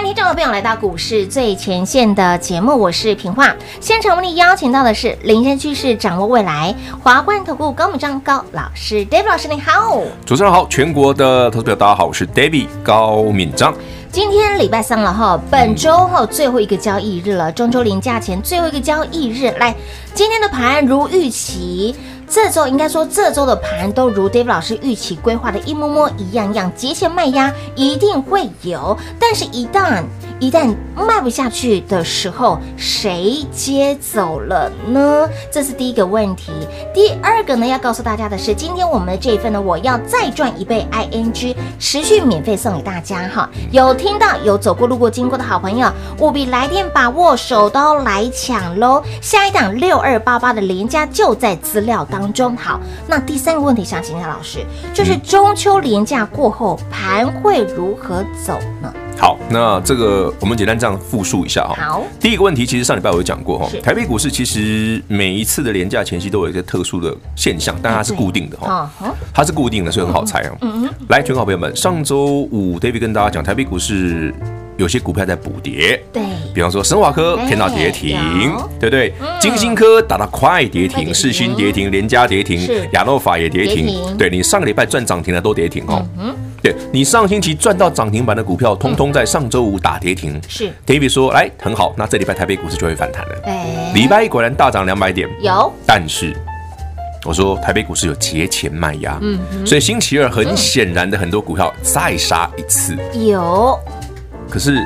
欢迎听众朋友来到股市最前线的节目，我是平化。现场为你邀请到的是领先趋势、掌握未来华冠投顾高敏章高老师，David 老师你好，主持人好，全国的投资者大家好，我是 David 高敏章。今天礼拜三了哈，本周哈最后一个交易日了，中秋连假前最后一个交易日，来，今天的盘如预期。这周应该说，这周的盘都如 Dave 老师预期规划的一模模一样样，节前卖压一定会有，但是，一旦一旦卖不下去的时候，谁接走了呢？这是第一个问题。第二个呢，要告诉大家的是，今天我们的这一份呢，我要再赚一倍 ING，持续免费送给大家哈。有听到有走过路过经过的好朋友，务必来电把握，手刀来抢喽！下一档六二八八的连假就在资料当中。好，那第三个问题想请教老师，就是中秋连假过后盘会如何走呢？好，那这个我们简单这样复述一下哈。好，第一个问题其实上礼拜我有讲过哈，台北股市其实每一次的连假前夕都有一个特殊的现象，但它是固定的哈，它是固定的，所以很好猜啊。嗯嗯。来，全国好朋友们，上周五 David 跟大家讲，台北股市有些股票在补跌，对，比方说神华科看到跌停，对不对？金星科打到快跌停，世新跌停，联嘉跌停，亚诺法也跌停，对，你上个礼拜赚涨停的都跌停哦。对，你上星期赚到涨停板的股票，通通在上周五打跌停。是，David 说，来很好，那这礼拜台北股市就会反弹了。哎，礼拜一果然大涨两百点。有，但是我说台北股市有节前卖压，嗯，所以星期二很显然的很多股票再杀一次。有，可是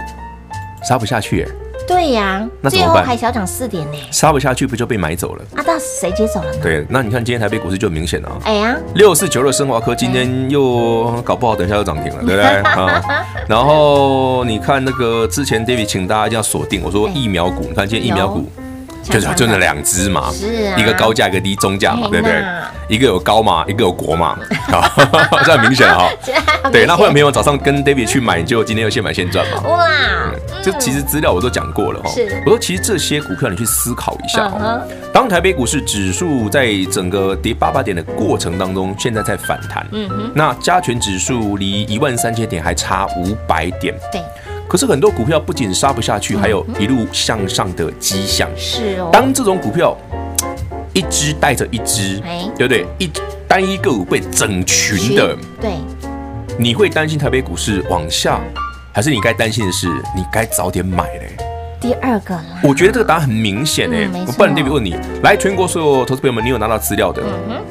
杀不下去耶。对呀，那最后还小涨四点呢，杀不下去不就被买走了？啊，那谁接走了呢？对，那你看今天台北股市就明显了。哎呀，六四九六升华科今天又搞不好，等一下又涨停了，对不对？啊，然后你看那个之前 David 请大家一定要锁定，我说疫苗股，你看今天疫苗股。就是就那两只嘛，是啊，一个高价，一个低中价嘛，对不对？一个有高嘛，一个有国嘛，好，这很明显哈。对，那会有朋友早上跟 David 去买，就今天又现买现赚嘛。哇，这其实资料我都讲过了哈。是，我说其实这些股票你去思考一下哈。当台北股市指数在整个跌八百点的过程当中，现在在反弹，嗯哼，那加权指数离一万三千点还差五百点，对。可是很多股票不仅杀不下去，还有一路向上的迹象。是哦。当这种股票一只带着一只，对不对？一单一个股被整群的，对，你会担心台北股市往下，还是你该担心的是你该早点买嘞？第二个啦。我觉得这个答案很明显哎。我不然 David 问你，来，全国所有投资朋友们，你有拿到资料的？嗯哼。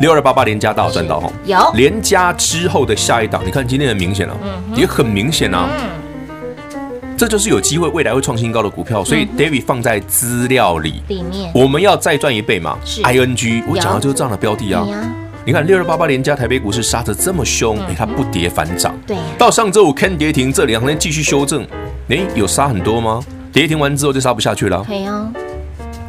六二八八连加大有赚到哈？有。连加之后的下一档，你看今天很明显了，也很明显啊。这就是有机会未来会创新高的股票，所以 David 放在资料里。里面我们要再赚一倍嘛？ING 我讲的就是这样的标的啊。你看六二八八连加台北股市杀得这么凶，哎，它不跌反涨。对。到上周五看跌停，这两天继续修正，哎，有杀很多吗？跌停完之后就杀不下去了。对啊，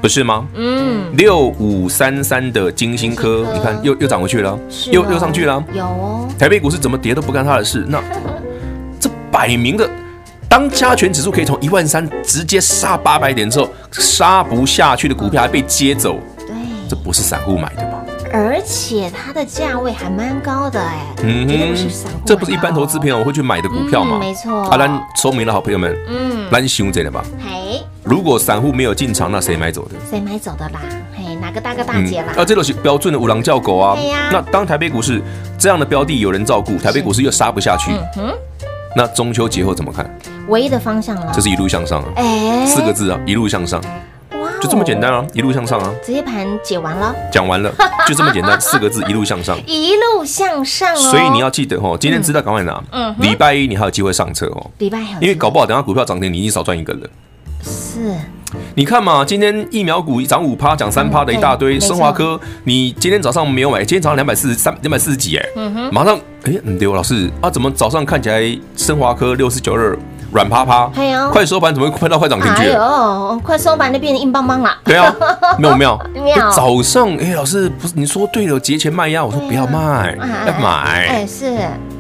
不是吗？嗯。六五三三的金星科，你看又又涨回去了，又又上去了。有哦。台北股市怎么跌都不干他的事，那 这摆明的。当加权指数可以从一万三直接杀八百点之后，杀不下去的股票还被接走，对，这不是散户买的吗？而且它的价位还蛮高的哎，嗯哼，这不是一般投资朋友会去买的股票吗？没错。阿兰说明了，好朋友们，嗯，来熊这的吧。嘿，如果散户没有进场，那谁买走的？谁买走的啦？嘿，哪个大哥大姐啦？啊，这都是标准的五郎叫狗啊。对呀。那当台北股市这样的标的有人照顾，台北股市又杀不下去，嗯，那中秋节后怎么看？唯一的方向了，这是一路向上啊！哎，四个字啊，一路向上，哇，就这么简单啊，一路向上啊！直接盘解完了，讲完了，就这么简单，四个字，一路向上，一路向上哦。所以你要记得哦，今天知道赶快拿，嗯，礼拜一你还有机会上车哦，礼拜一，因为搞不好等下股票涨停，你已经少赚一个了。是，你看嘛，今天疫苗股涨五趴，涨三趴的一大堆，升华科，你今天早上没有买，今天早上两百四十三，两百四十几哎，嗯哼，马上哎，对，老师啊，怎么早上看起来升华科六四九二？软趴趴，哎呀，快收盘怎么会喷到快涨停去？哎呦，快收盘就变成硬邦邦了。对啊，没有没有。早上哎，老师不是你说对了，节前卖压，我说不要卖，要买。哎是，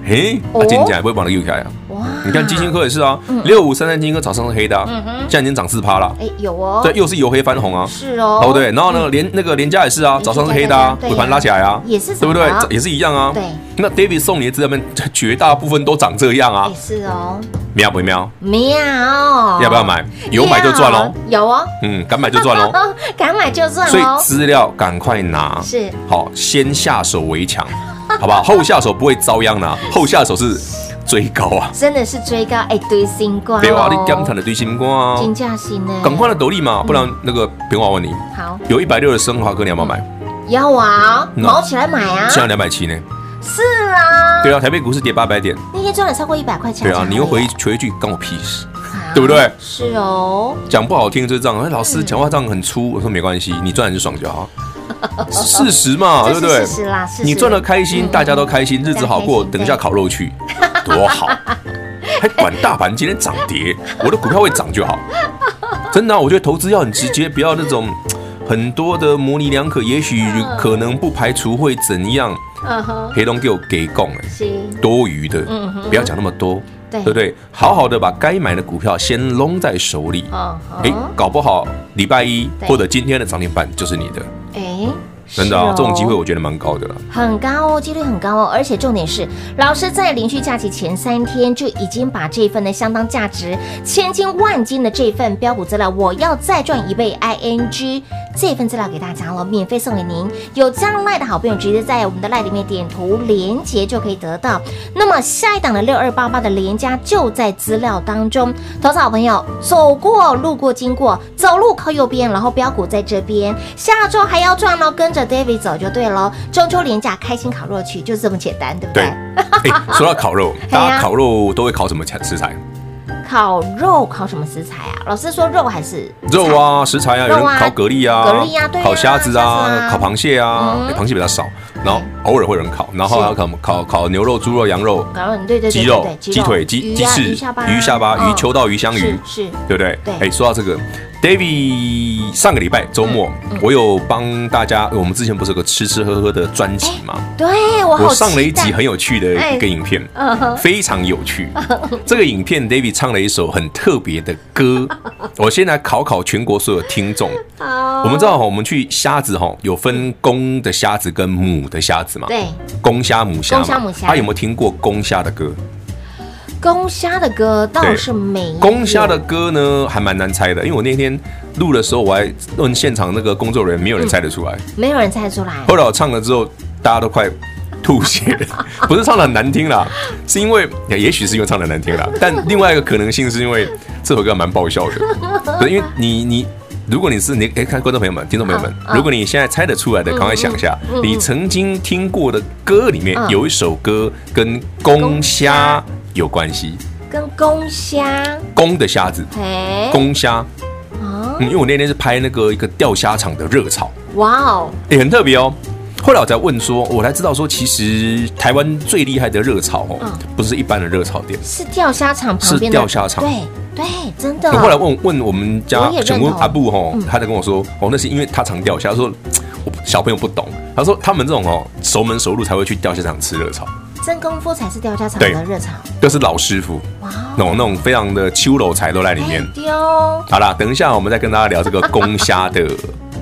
哎，啊，今天不会把它又开啊？哇，你看金星科也是啊，六五三三金星科早上是黑的，嗯哼，现在已经涨四趴了。哎，有哦，对，又是由黑翻红啊，是哦，哦对，然后呢，连那个连家也是啊，早上是黑的啊，尾盘拉起来啊，也是，对不对？也是一样啊。对，那 David 送你的资料们绝大部分都长这样啊，是哦，喵不喵？喵，要不要买？有买就赚喽，有哦，嗯，敢买就赚喽，敢买就赚，所以资料赶快拿，是。好，先下手为强。好不好？后下手不会遭殃呢，后下手是追高啊！真的是追高，哎，堆新瓜，别话你刚谈的堆新瓜啊，金价新呢？赶快的斗笠嘛，不然那个别话问你。好，有一百六的升华哥，你要不要买？要啊，毛起来买啊！现在两百七呢？是啊，对啊，台北股市跌八百点，那天赚了超过一百块钱。对啊，你又回回一句关我屁事，对不对？是哦，讲不好听就是这样。哎，老师讲话这样很粗，我说没关系，你赚就爽就好。事实嘛，对不对？事实啦，你赚了开心，大家都开心，日子好过。等一下烤肉去，多好，还管大盘今天涨跌，我的股票会涨就好。真的，我觉得投资要很直接，不要那种很多的模棱两可。也许可能不排除会怎样。黑龙给我给供了，多余的，嗯哼不要讲那么多，对不对？好好的把该买的股票先拢在手里。哎，搞不好礼拜一或者今天的涨停板就是你的。哎，真的啊，这种机会我觉得蛮高的了，很高哦，几率很高哦，而且重点是，老师在连续假期前三天就已经把这份呢相当价值千金万金的这份标股资料，我要再赚一倍 ING。这份资料给大家了，免费送给您。有这样赖的好朋友，直接在我们的赖里面点图连接就可以得到。那么下一档的六二八八的连加就在资料当中。投资好朋友，走过、路过、经过，走路靠右边，然后标股在这边。下周还要赚哦，跟着 David 走就对喽。中秋连假开心烤肉去，就是这么简单，对不对？对。说到烤肉，大家烤肉都会烤什么食材？烤肉烤什么食材啊？老师说肉还是肉啊？食材啊，有人烤蛤蜊啊，蛤蜊啊，对，烤虾子啊，烤螃蟹啊，螃蟹比较少，然后偶尔会有人烤，然后烤烤烤牛肉、猪肉、羊肉，对对对，鸡肉、鸡腿、鸡鸡翅、鱼下巴、鱼秋刀鱼香鱼，是，对不对？对，哎，说到这个。David 上个礼拜周末，我有帮大家，我们之前不是有个吃吃喝喝的专辑吗？对，我我上了一集很有趣的一个影片，非常有趣。这个影片 David 唱了一首很特别的歌，我先来考考全国所有听众。我们知道哈，我们去虾子哈有分公的虾子跟母的虾子嘛？对，公虾母虾。公虾母虾。他有没有听过公虾的歌？公虾的歌倒是没有。公虾的歌呢，还蛮难猜的，因为我那天录的时候，我还问现场那个工作人员，没有人猜得出来。没有人猜得出来。后来我唱了之后，大家都快吐血，不是唱的很难听啦，是因为也许是因为唱的难听啦，但另外一个可能性是因为这首歌蛮爆笑的。对，因为你你，如果你是你，哎，看观众朋友们、听众朋友们，如果你现在猜得出来的，赶快想一下，你曾经听过的歌里面有一首歌跟公虾。有关系，跟公虾，公的虾子，公虾，嗯，因为我那天是拍那个一个钓虾场的热炒，哇哦，也很特别哦。后来我才问说，我才知道说，其实台湾最厉害的热炒哦，不是一般的热炒店，是钓虾场旁边的，是钓虾场，对对，真的。后来问问我们家请问阿布哈，他在跟我说，哦，那是因为他常钓虾，他说我小朋友不懂，他说他们这种哦熟门熟路才会去钓虾场吃热炒。真功夫才是钓虾场的热炒，都是老师傅，哇，那种那种非常的秋楼才都在里面。丢，好啦，等一下我们再跟大家聊这个公虾的。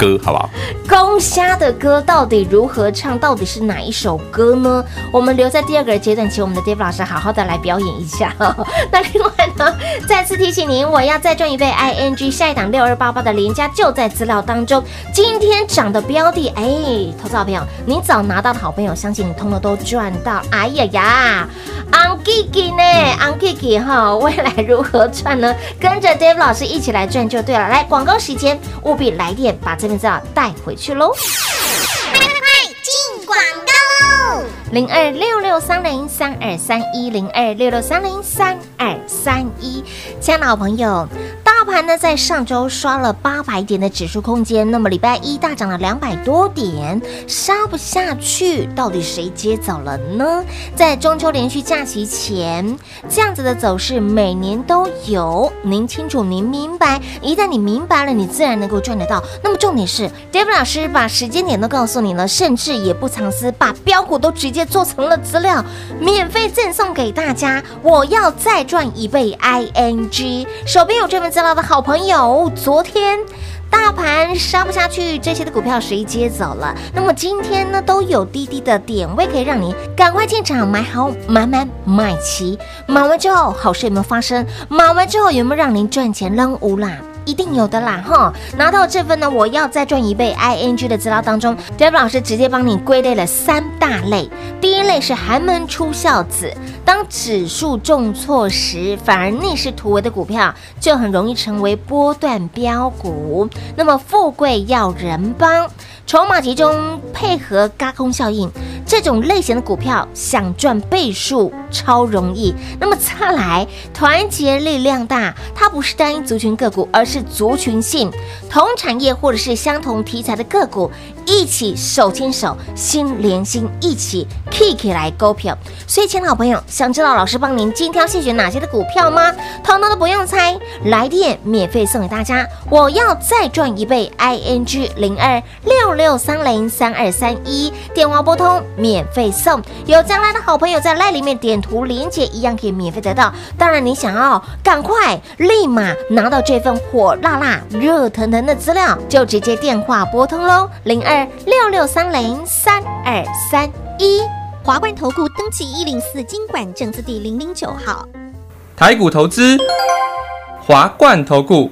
歌好不好？公虾的歌到底如何唱？到底是哪一首歌呢？我们留在第二个阶段，请我们的 Dave 老师好好的来表演一下。那另外呢，再次提醒您，我要再赚一倍 ING，下一档六二八八的连家就在资料当中。今天涨的标的，哎，投资好朋友，你早拿到的好朋友，相信你通通都赚到。哎呀呀，昂 Kiki 呢？昂 Kiki 哈，未来如何赚呢？跟着 Dave 老师一起来赚就对了。来，广告时间，务必来电把。这边再带回去喽！快快快进广告喽！零二六六三零三二三一零二六六三零三二三一，亲爱的好朋友。盘呢在上周刷了八百点的指数空间，那么礼拜一大涨了两百多点，杀不下去，到底谁接走了呢？在中秋连续假期前，这样子的走势每年都有，您清楚，您明白。一旦你明白了，你自然能够赚得到。那么重点是，David 老师把时间点都告诉你了，甚至也不藏私，把标股都直接做成了资料，免费赠送给大家。我要再赚一倍，ING，手边有这份资料的好朋友，昨天。大盘杀不下去，这些的股票谁接走了？那么今天呢，都有低低的点位可以让您赶快进场买好买满买齐，买完之后好事有没有发生？买完之后有没有让您赚钱扔屋啦？一定有的啦，哈！拿到这份呢，我要再赚一倍 ING 的资料当中，David 老师直接帮你归类了三大类。第一类是寒门出孝子，当指数重挫时，反而逆势突围的股票，就很容易成为波段标股。那么富贵要人帮，筹码集中配合嘎空效应。这种类型的股票想赚倍数超容易。那么再来，团结力量大，它不是单一族群个股，而是族群性同产业或者是相同题材的个股。一起手牵手，心连心，一起 kick 来勾票。所以，亲爱的好朋友，想知道老师帮您精挑细选哪些的股票吗？统统都不用猜，来电免费送给大家。我要再赚一倍，ing 零二六六三零三二三一，电话拨通免费送。有将来的好朋友在赖里面点图连接，一样可以免费得到。当然，你想要赶快立马拿到这份火辣辣、热腾腾的资料，就直接电话拨通喽，零二。六六三零三二三一，华冠投顾登记一零四经管证字第零零九号，台股投资，华冠投顾。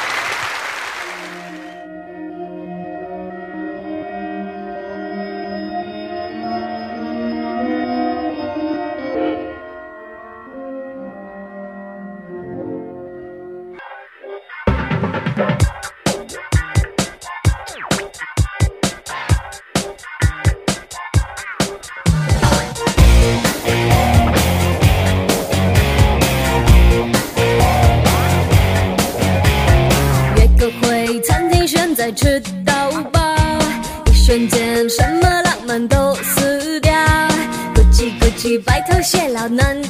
吃到饱一瞬间什么浪漫都死掉。咕叽咕叽白头偕老难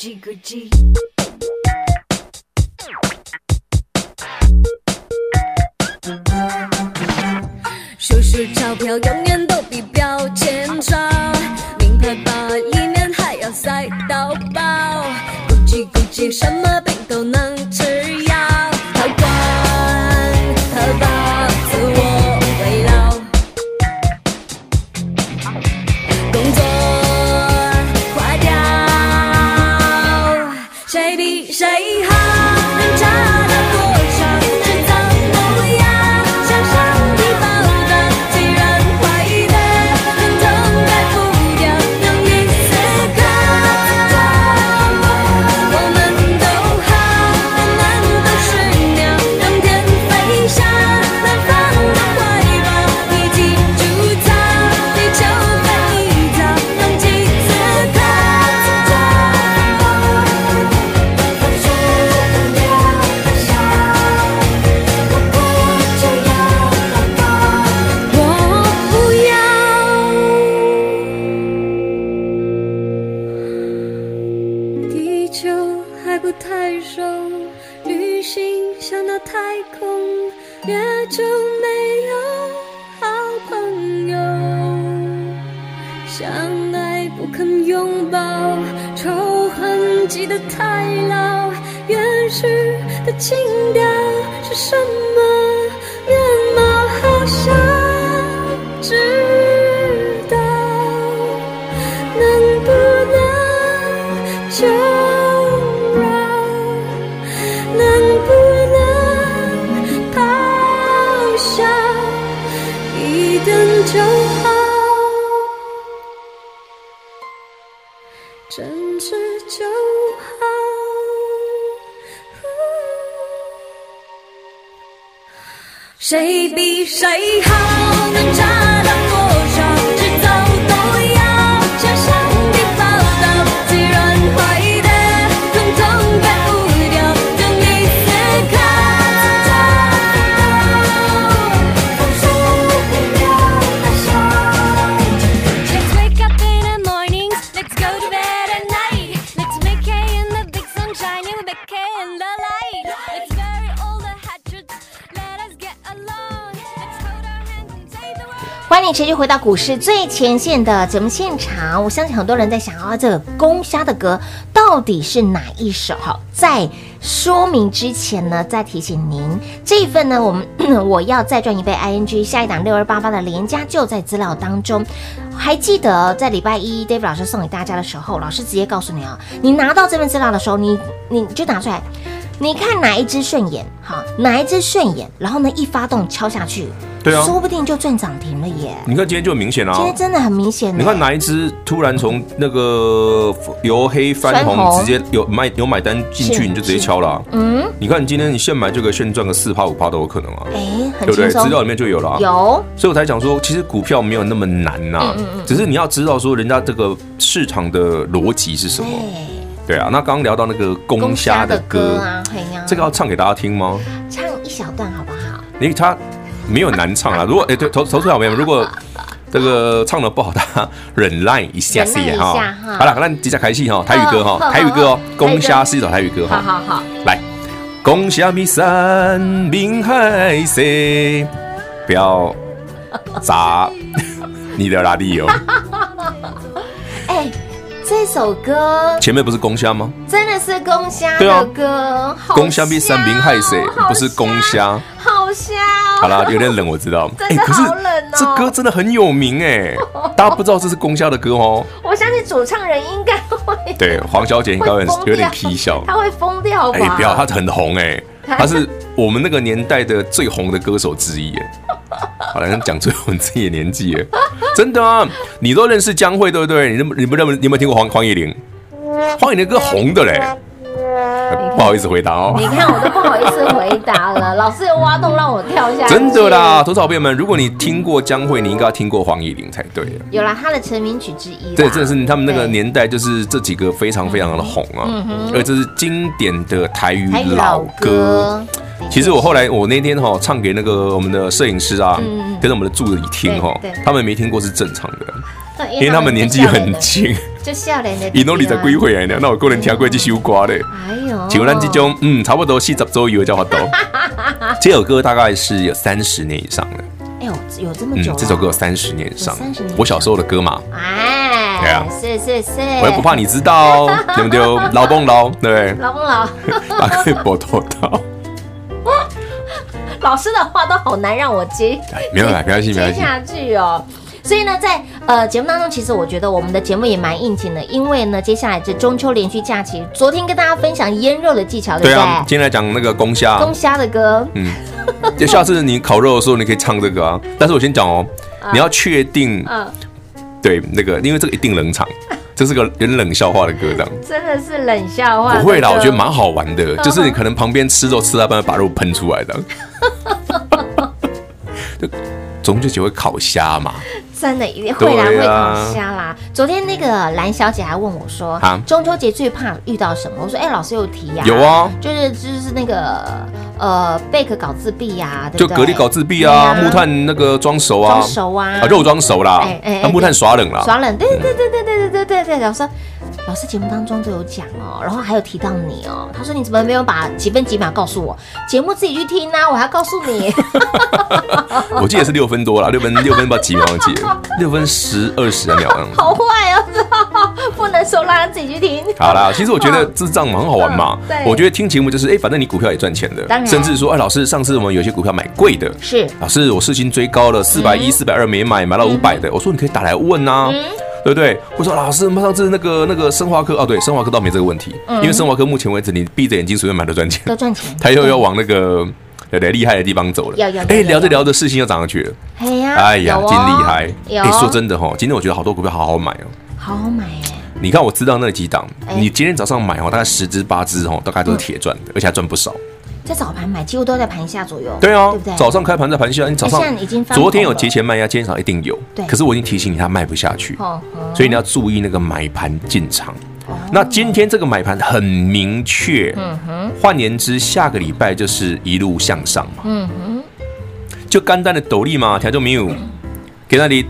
叽咕叽。数数钞票，永远都比标签少。名牌包里面还要塞到爆，咕叽咕叽什么？谁比谁好，能差欢迎持续回到股市最前线的节目现场。我相信很多人在想啊，这个攻虾的歌到底是哪一首？好，在说明之前呢，再提醒您，这一份呢，我们我要再赚一倍 ING 下一档六二八八的连家就在资料当中。还记得在礼拜一 David 老师送给大家的时候，老师直接告诉你啊，你拿到这份资料的时候，你你就拿出来，你看哪一只顺眼，好，哪一只顺眼，然后呢，一发动敲下去。对啊，说不定就赚涨停了耶！你看今天就很明显啊，今天真的很明显。你看哪一只突然从那个由黑翻红，直接有买有买单进去，你就直接敲了啊。嗯，你看你今天你现买就可以现赚个四趴五趴都有可能啊。哎，对不对？资料里面就有了啊。有，所以我才讲说，其实股票没有那么难呐，只是你要知道说人家这个市场的逻辑是什么。对啊，那刚刚聊到那个公虾的歌啊，这个要唱给大家听吗？唱一小段好不好？你他。没有难唱啊！如果哎，对投投诉好朋友们，如果这个唱的不好，大家忍耐一下，是也哈。好了，那接下开戏哈，台语歌哈，台语歌哦，攻虾是一首台语歌哈。好好好，来，攻虾米山明海色，不要砸你的拉力哦。首歌前面不是公虾吗？真的是公虾的歌，公虾比三明害谁，不是公虾。好虾，好啦，有点冷，我知道。真的好冷哦。这歌真的很有名哎，大家不知道这是公虾的歌哦。我相信主唱人应该会。对，黄小姐应该有点有点皮笑。她会疯掉吧？哎，不要，她很红哎，他是我们那个年代的最红的歌手之一哎。好了，讲最红自己的年纪哎，真的啊，你都认识江蕙对不对？你认你不认？你有没有听过黄黄乙玲？黄乙玲歌红的嘞。不好意思回答哦，你看我都不好意思回答了，老师又挖洞让我跳下去。真的啦，投资好朋友们，如果你听过江蕙，你应该要听过黄乙玲才对。有啦，她的成名曲之一。对，这是他们那个年代，就是这几个非常非常的红啊，而这是经典的台语老歌。其实我后来我那天哈唱给那个我们的摄影师啊，跟着我们的助理听哈，他们没听过是正常的。因为他们年纪很轻，就笑脸的。伊拢二十几岁了，那我个人听过这首歌嘞。哎呦，像咱这种嗯，差不多四十左右叫法度。这首歌大概是有三十年以上了。哎呦，有这么久？这首歌有三十年以上，我小时候的歌嘛。哎，对啊，是是是。我又不怕你知道，对不对？老蹦老，对。老蹦老，大家可以搏头到。老师的话都好难让我接。没有啦，不要紧，不要紧。接下去哦。所以呢，在呃节目当中，其实我觉得我们的节目也蛮应景的，因为呢，接下来这中秋连续假期，昨天跟大家分享腌肉的技巧，对不对？对啊，今天来讲那个公虾，公虾的歌。嗯，就下次你烤肉的时候，你可以唱这个啊。但是我先讲哦，你要确定，嗯，对，那个，因为这个一定冷场，这是个有点冷笑话的歌，这样。真的是冷笑话？不会啦，我觉得蛮好玩的，就是你可能旁边吃肉吃到半把肉喷出来的。就 中秋节会烤虾嘛。真的一定会啦，会烤虾啦。昨天那个蓝小姐还问我说：“中秋节最怕遇到什么？”我说：“哎，老师有提呀，有啊，就是就是那个呃贝壳搞自闭呀，就蛤蜊搞自闭啊，木炭那个装熟啊，装熟啊，啊肉装熟啦，那木炭耍冷了，耍冷，对对对对对对对对对，老师。”老师节目当中都有讲哦，然后还有提到你哦。他说：“你怎么没有把几分几秒告诉我？节目自己去听啊，我还要告诉你。”我记得是六分多了，六分六分把几秒记了，六分十二十秒。好坏哦，不能说，让他自己去听。好啦，其实我觉得 智障蛮好玩嘛。对，我觉得听节目就是，哎，反正你股票也赚钱的。当然。甚至说，哎，老师，上次我们有些股票买贵的，是。老师，我事情追高了，四百一、四百二没买，买到五百的。我说你可以打来问呐，对不对？我说老师，我们上次那个那个生华科，哦，对，生华科倒没这个问题，因为生华科目前为止你闭着眼睛随便买都赚钱，都赚钱。他又要往那个。对对，厉害的地方走了。哎，聊着聊着，事情又涨上去了。哎呀，哎呀，真厉害！哎，说真的哈，今天我觉得好多股票好好买哦。好好买哎！你看我知道那几档，你今天早上买哦，大概十只八只哦，大概都是铁赚的，而且还赚不少。在早盘买，几乎都在盘下左右。对啊，早上开盘在盘下，你早上已经昨天有提前卖压，今天早上一定有。对，可是我已经提醒你，它卖不下去，所以你要注意那个买盘进场。那今天这个买盘很明确，嗯哼，换言之，下个礼拜就是一路向上嘛，嗯哼，就干单的斗笠嘛，条就没有，给那里，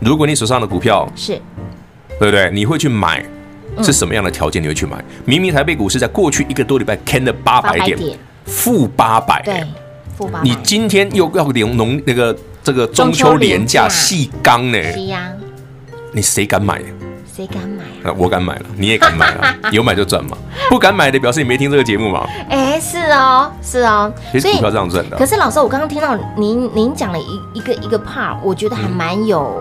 如果你手上的股票是，对不对？你会去买，是什么样的条件你会去买？明明台北股市在过去一个多礼拜看了八百点，负八百，对，负八百，你今天又要连农那个这个中秋连假细钢呢？是呀，你谁敢买？谁敢买啊？我敢买了，你也敢买了，有买就赚嘛。不敢买的表示你没听这个节目嘛。哎，是哦，是哦。其实股票这样赚的。可是老师，我刚刚听到您您讲了一一个一个 part，我觉得还蛮有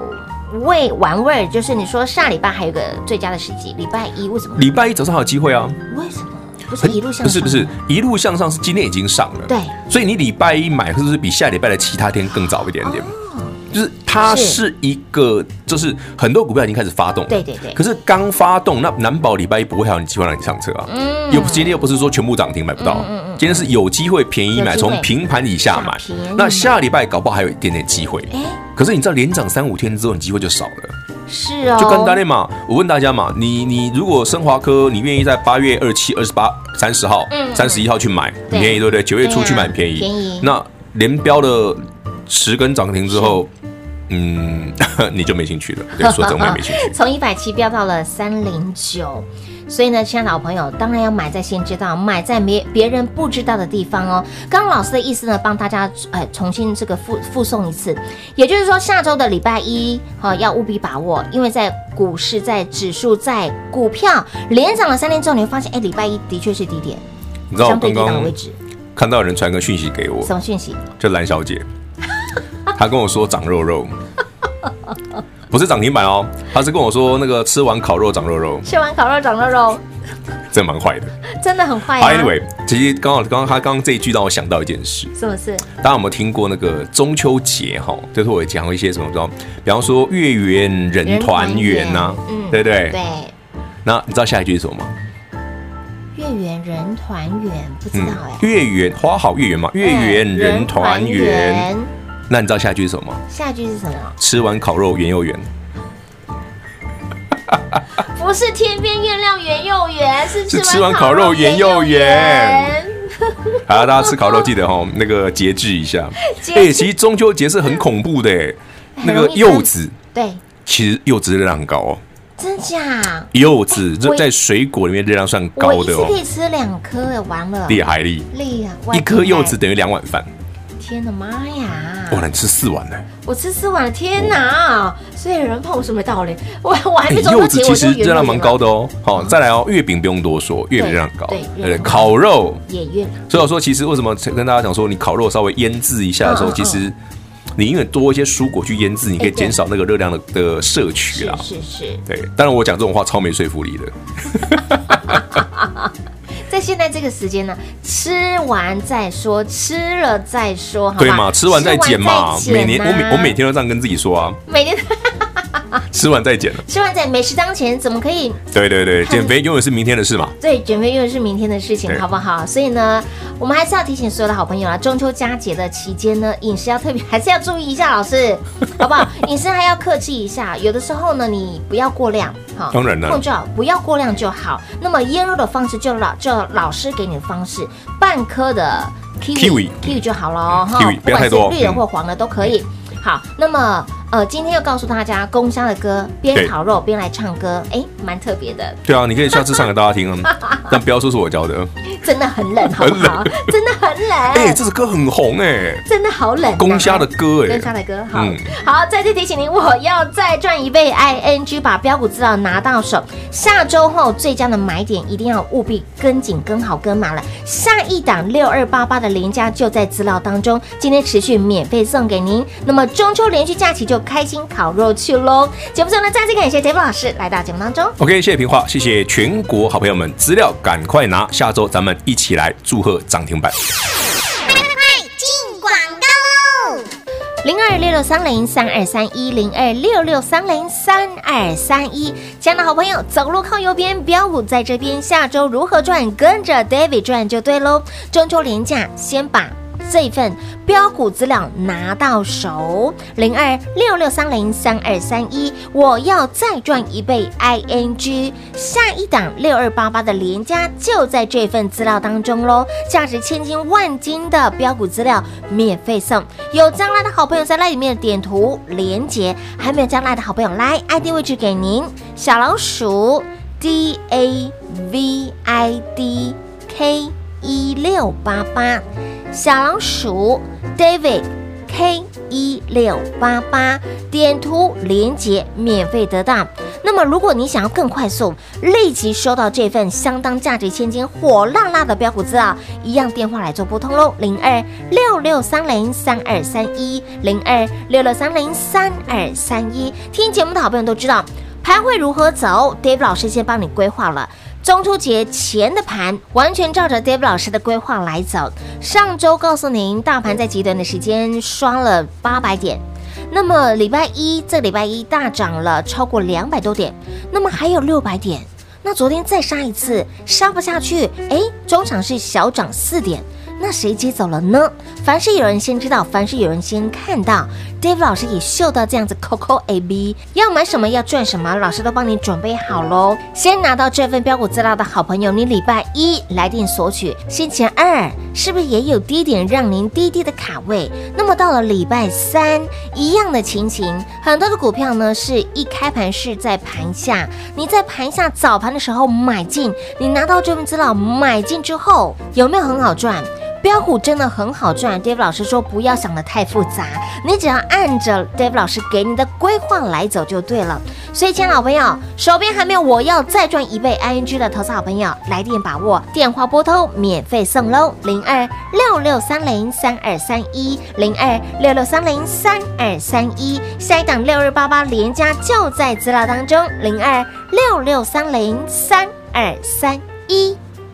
味玩味儿。就是你说下礼拜还有个最佳的时机，礼拜一为什么？礼拜一早上还有机会啊？为什么？不是一路向上？不是不是一路向上，是今天已经上了。对。所以你礼拜一买，是不是比下礼拜的其他天更早一点点？就是它是一个，就是很多股票已经开始发动，对对对。可是刚发动，那难保礼拜一不会还有机会让你上车啊。嗯。又今天又不是说全部涨停买不到，嗯嗯。今天是有机会便宜买，从平盘以下买。那下礼拜搞不好还有一点点机会。哎。可是你知道连涨三五天之后，你机会就少了。是哦。就跟大家嘛，我问大家嘛，你你如果升华科，你愿意在八月二七、二十八、三十号、三十一号去买，很便宜，对不对？九月初去买便宜。便宜。那连标了十根涨停之后。嗯，你就没兴趣了。对，说真，我也没兴趣。从一百七飙到了三零九，所以呢，亲爱的老朋友，当然要买在先知道，买在别别人不知道的地方哦。刚刚老师的意思呢，帮大家呃重新这个复复诵一次，也就是说，下周的礼拜一哈、哦、要务必把握，因为在股市、在指数、在股票连涨了三天之后，你会发现，哎，礼拜一的确是低点，你知道我刚刚看到人传个讯息给我，什么讯息？就蓝小姐。他跟我说长肉肉，不是涨停板哦，他是跟我说那个吃完烤肉长肉肉，吃完烤肉长肉肉，这蛮坏的，真的很坏。Anyway，其实刚好刚刚他刚刚这一句让我想到一件事，什么事？大家有没有听过那个中秋节哈？就是我讲一些什么，说比方说月圆人团圆呐，嗯，对不对？对。那你知道下一句是什么吗？月圆人团圆，不知道哎。月圆花好月圆嘛，月圆人团圆。那你知道下一句是什么？下一句是什么？吃完烤肉圆又圆。不是天边月亮圆又圆，是吃完烤肉圆又圆。好，大家吃烤肉记得哈，那个节制一下。哎，其实中秋节是很恐怖的，那个柚子，对，其实柚子热量很高哦。真假？柚子在水果里面热量算高的哦。可以吃两颗，完了。厉害厉厉害！一颗柚子等于两碗饭。天的妈呀！哇，你吃四碗呢？我吃四碗，天哪！所以有人碰我什么道理？我我还没中秋节，柚子其实热量蛮高的哦。好，再来哦，月饼不用多说，月饼热量高。对，烤肉也越。所以我说，其实为什么跟大家讲说，你烤肉稍微腌制一下的时候，其实你因为多一些蔬果去腌制，你可以减少那个热量的的摄取啦。是是。对，当然我讲这种话超没说服力的。在现在这个时间呢，吃完再说，吃了再说？对嘛，吃完再减嘛。每年我每我每天都这样跟自己说啊。每天 吃完再减了。吃完再美食当前，怎么可以？对对对，减肥永远是明天的事嘛。对，减肥永远是明天的事情，好不好？所以呢，我们还是要提醒所有的好朋友啊，中秋佳节的期间呢，饮食要特别，还是要注意一下，老师，好不好？饮食还要客气一下，有的时候呢，你不要过量。好，当然了，控制好，不要过量就好。那么腌肉的方式就老就老师给你的方式，半颗的 kiwi kiwi 就好了哈，不管是绿的或黄的都可以。好，那么呃，今天又告诉大家公虾的歌，边烤肉边来唱歌，哎，蛮特别的。对啊，你可以下次唱给大家听啊，但不要说是我教的。真的很冷，好不好？真的很冷。哎，这首歌很红哎，真的好冷。公虾的歌哎，公虾的歌，好，好，再次提醒您，我要再赚一倍，ING 把标股资料拿到手，下周后最佳的买点一定要务必跟紧、跟好、跟满了。下一档六二八八的连假就在资料当中，今天持续免费送给您。那么中秋连续假期就开心烤肉去喽！节目最后呢，再次感谢 David 老师来到节目当中。OK，谢谢平话，谢谢全国好朋友们，资料赶快拿，下周咱们一起来祝贺涨停板。快快快进广告喽！零二六六三零三二三一零二六六三零三二三一，亲爱的好朋友，走路靠右边，标股在这边，下周如何赚，跟着 David 赚就对喽。中秋连假，先把。这份标股资料拿到手，零二六六三零三二三一，我要再赚一倍，ING 下一档六二八八的连家就在这份资料当中喽，价值千金万金的标股资料免费送，有将来的好朋友在那里面点图连结，还没有将来的好朋友来 ID 位置给您，小老鼠 D A V I D K 一六八八。小老鼠 David K 一六八八点图连接免费得到。那么，如果你想要更快速，立即收到这份相当价值千金、火辣辣的标股资料，一样电话来做拨通喽，零二六六三零三二三一，零二六六三零三二三一。听节目的好朋友都知道，盘会如何走，David 老师先帮你规划了。中秋节前的盘完全照着 Dave 老师的规划来走。上周告诉您，大盘在极短的时间刷了八百点，那么礼拜一这礼拜一大涨了超过两百多点，那么还有六百点，那昨天再杀一次，杀不下去，哎，中场是小涨四点。那谁接走了呢？凡是有人先知道，凡是有人先看到，David 老师也嗅到这样子，Coco A B 要买什么，要赚什么，老师都帮你准备好喽。先拿到这份标股资料的好朋友，你礼拜一来电索取，星期二是不是也有低点让您低低的卡位？那么到了礼拜三，一样的情形，很多的股票呢是一开盘是在盘下，你在盘下早盘的时候买进，你拿到这份资料买进之后，有没有很好赚？标股真的很好赚，Dave 老师说不要想的太复杂，你只要按着 Dave 老师给你的规划来走就对了。所以，亲爱的好朋友，手边还没有我要再赚一倍 ING 的投资好朋友，来电把握，电话拨通免费送喽，零二六六三零三二三一，零二六六三零三二三一，下一档六二八八连家就在资料当中，零二六六三零三二三一。